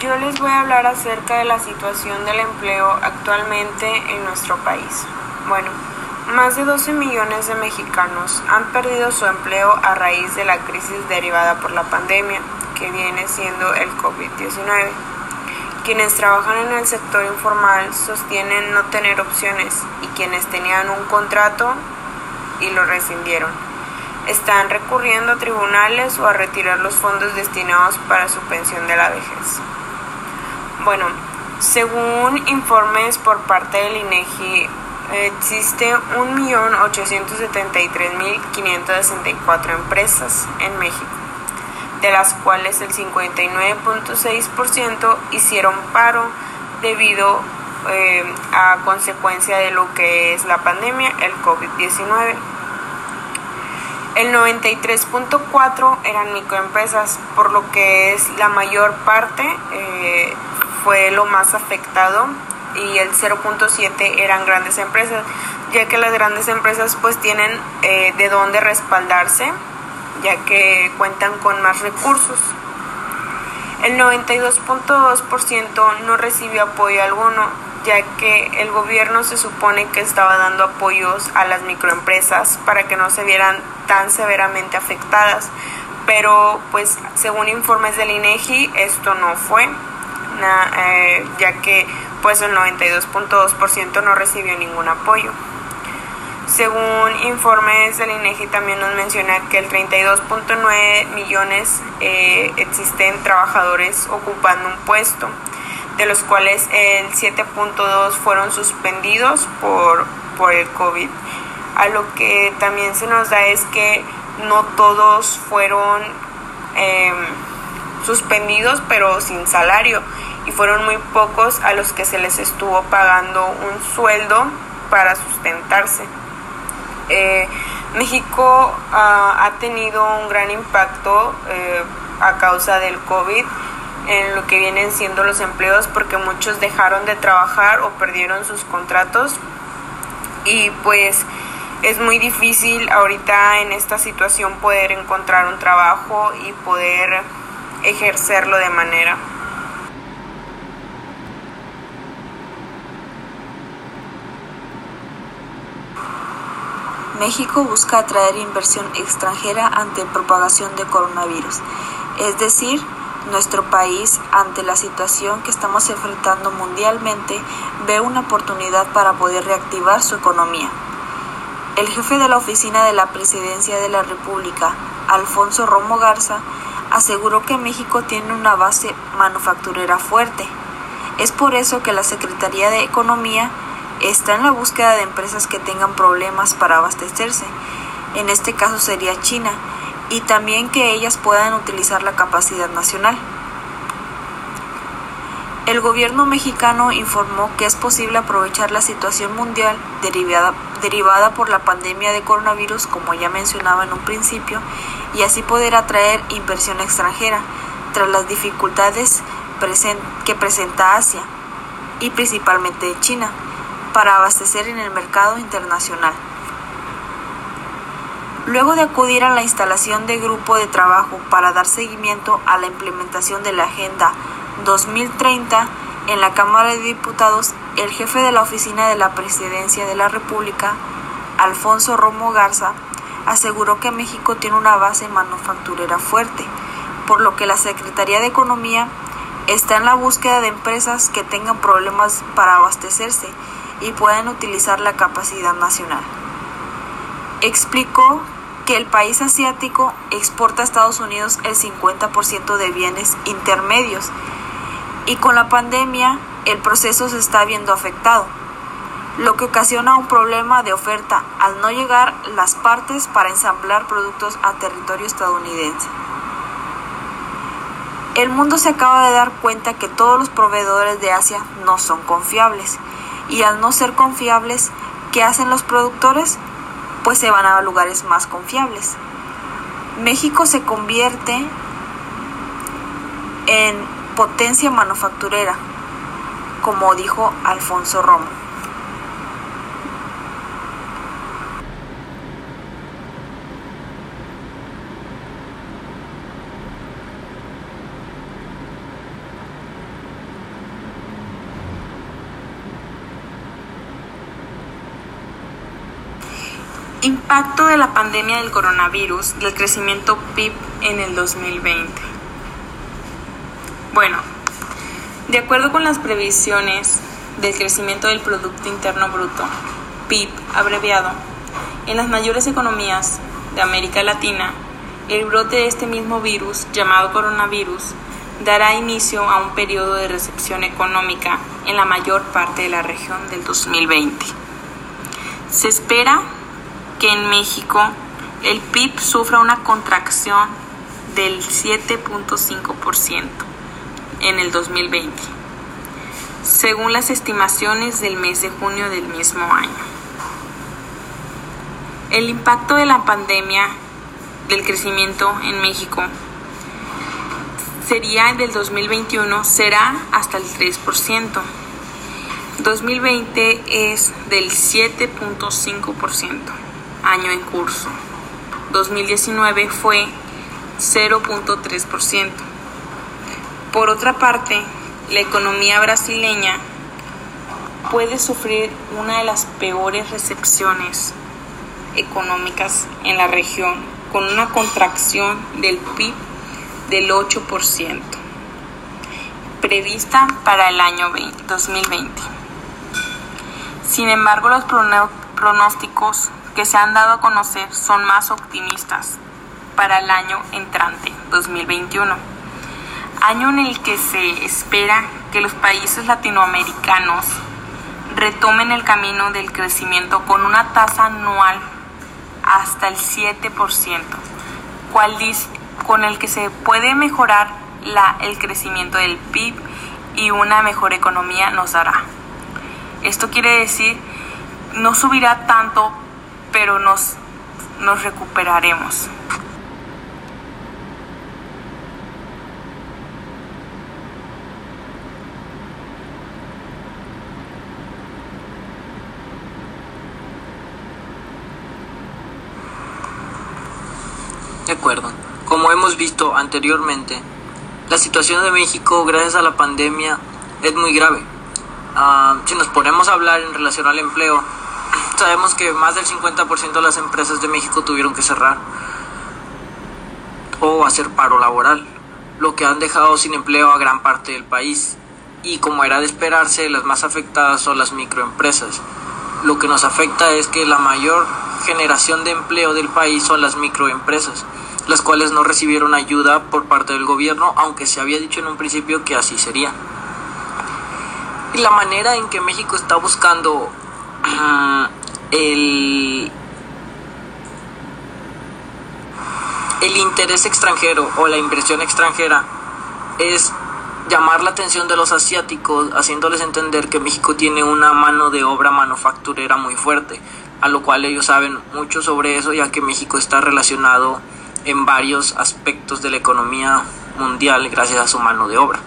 yo les voy a hablar acerca de la situación del empleo actualmente en nuestro país. Bueno, más de 12 millones de mexicanos han perdido su empleo a raíz de la crisis derivada por la pandemia, que viene siendo el COVID-19. Quienes trabajan en el sector informal sostienen no tener opciones y quienes tenían un contrato y lo rescindieron. Están recurriendo a tribunales o a retirar los fondos destinados para su pensión de la vejez. Bueno, según informes por parte del INEGI, existe 1.873.564 empresas en México, de las cuales el 59.6% hicieron paro debido eh, a consecuencia de lo que es la pandemia, el COVID-19. El 93.4 eran microempresas, por lo que es la mayor parte eh, fue lo más afectado y el 0.7 eran grandes empresas, ya que las grandes empresas pues tienen eh, de dónde respaldarse, ya que cuentan con más recursos. El 92.2% no recibió apoyo alguno, ya que el gobierno se supone que estaba dando apoyos a las microempresas para que no se vieran tan severamente afectadas, pero pues según informes del INEGI esto no fue, eh, ya que pues el 92.2% no recibió ningún apoyo. Según informes del INEGI también nos menciona que el 32.9 millones eh, existen trabajadores ocupando un puesto de los cuales el 7.2 fueron suspendidos por, por el COVID. A lo que también se nos da es que no todos fueron em, suspendidos pero sin salario y fueron muy pocos a los que se les estuvo pagando un sueldo para sustentarse. Eh, México ah, ha tenido un gran impacto eh, a causa del COVID en lo que vienen siendo los empleos porque muchos dejaron de trabajar o perdieron sus contratos y pues es muy difícil ahorita en esta situación poder encontrar un trabajo y poder ejercerlo de manera. México busca atraer inversión extranjera ante propagación de coronavirus, es decir, nuestro país, ante la situación que estamos enfrentando mundialmente, ve una oportunidad para poder reactivar su economía. El jefe de la oficina de la Presidencia de la República, Alfonso Romo Garza, aseguró que México tiene una base manufacturera fuerte. Es por eso que la Secretaría de Economía está en la búsqueda de empresas que tengan problemas para abastecerse. En este caso sería China, y también que ellas puedan utilizar la capacidad nacional. El gobierno mexicano informó que es posible aprovechar la situación mundial derivada, derivada por la pandemia de coronavirus, como ya mencionaba en un principio, y así poder atraer inversión extranjera tras las dificultades que presenta Asia y principalmente China para abastecer en el mercado internacional. Luego de acudir a la instalación de grupo de trabajo para dar seguimiento a la implementación de la Agenda 2030 en la Cámara de Diputados, el jefe de la Oficina de la Presidencia de la República, Alfonso Romo Garza, aseguró que México tiene una base manufacturera fuerte, por lo que la Secretaría de Economía está en la búsqueda de empresas que tengan problemas para abastecerse y puedan utilizar la capacidad nacional. Explicó que el país asiático exporta a Estados Unidos el 50% de bienes intermedios y con la pandemia el proceso se está viendo afectado, lo que ocasiona un problema de oferta al no llegar las partes para ensamblar productos a territorio estadounidense. El mundo se acaba de dar cuenta que todos los proveedores de Asia no son confiables y al no ser confiables, ¿qué hacen los productores? pues se van a lugares más confiables. México se convierte en potencia manufacturera, como dijo Alfonso Romo. Impacto de la pandemia del coronavirus del crecimiento PIB en el 2020. Bueno, de acuerdo con las previsiones del crecimiento del Producto Interno Bruto, PIB abreviado, en las mayores economías de América Latina, el brote de este mismo virus, llamado coronavirus, dará inicio a un periodo de recepción económica en la mayor parte de la región del 2020. Se espera que en México el PIB sufra una contracción del 7.5% en el 2020, según las estimaciones del mes de junio del mismo año. El impacto de la pandemia del crecimiento en México sería del 2021 será hasta el 3%. 2020 es del 7.5%, año en curso. 2019 fue 0.3%. Por otra parte, la economía brasileña puede sufrir una de las peores recepciones económicas en la región, con una contracción del PIB del 8%, prevista para el año 2020. Sin embargo, los pronósticos que se han dado a conocer son más optimistas para el año entrante, 2021, año en el que se espera que los países latinoamericanos retomen el camino del crecimiento con una tasa anual hasta el 7%, cual con el que se puede mejorar el crecimiento del PIB y una mejor economía nos dará. Esto quiere decir, no subirá tanto, pero nos, nos recuperaremos. De acuerdo. Como hemos visto anteriormente, la situación de México gracias a la pandemia es muy grave. Ah, si nos ponemos a hablar en relación al empleo, sabemos que más del 50% de las empresas de México tuvieron que cerrar o hacer paro laboral, lo que han dejado sin empleo a gran parte del país. Y como era de esperarse, las más afectadas son las microempresas. Lo que nos afecta es que la mayor generación de empleo del país son las microempresas las cuales no recibieron ayuda por parte del gobierno, aunque se había dicho en un principio que así sería. Y la manera en que México está buscando el, el interés extranjero o la inversión extranjera es llamar la atención de los asiáticos, haciéndoles entender que México tiene una mano de obra manufacturera muy fuerte, a lo cual ellos saben mucho sobre eso, ya que México está relacionado en varios aspectos de la economía mundial gracias a su mano de obra.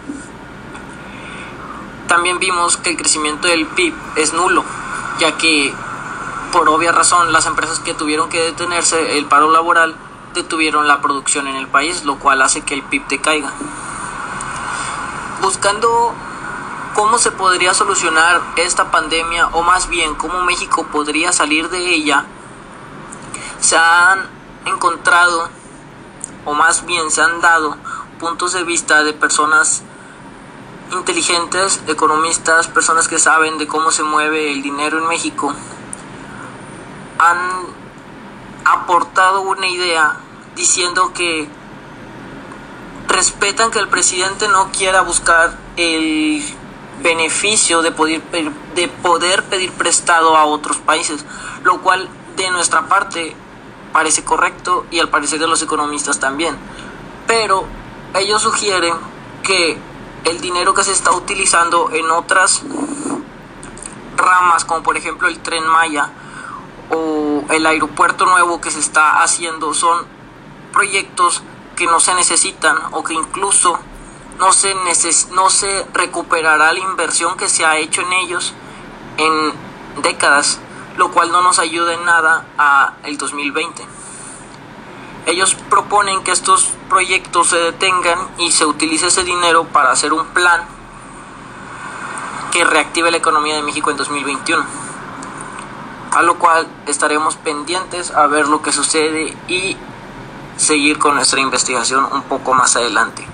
También vimos que el crecimiento del PIB es nulo, ya que por obvia razón las empresas que tuvieron que detenerse el paro laboral detuvieron la producción en el país, lo cual hace que el PIB decaiga. Buscando cómo se podría solucionar esta pandemia o más bien cómo México podría salir de ella, se han encontrado o más bien se han dado puntos de vista de personas inteligentes, economistas, personas que saben de cómo se mueve el dinero en México, han aportado una idea diciendo que respetan que el presidente no quiera buscar el beneficio de poder, de poder pedir prestado a otros países, lo cual de nuestra parte parece correcto y al parecer de los economistas también. Pero ellos sugieren que el dinero que se está utilizando en otras ramas, como por ejemplo el tren Maya o el aeropuerto nuevo que se está haciendo, son proyectos que no se necesitan o que incluso no se, no se recuperará la inversión que se ha hecho en ellos en décadas lo cual no nos ayuda en nada a el 2020. Ellos proponen que estos proyectos se detengan y se utilice ese dinero para hacer un plan que reactive la economía de México en 2021. A lo cual estaremos pendientes a ver lo que sucede y seguir con nuestra investigación un poco más adelante.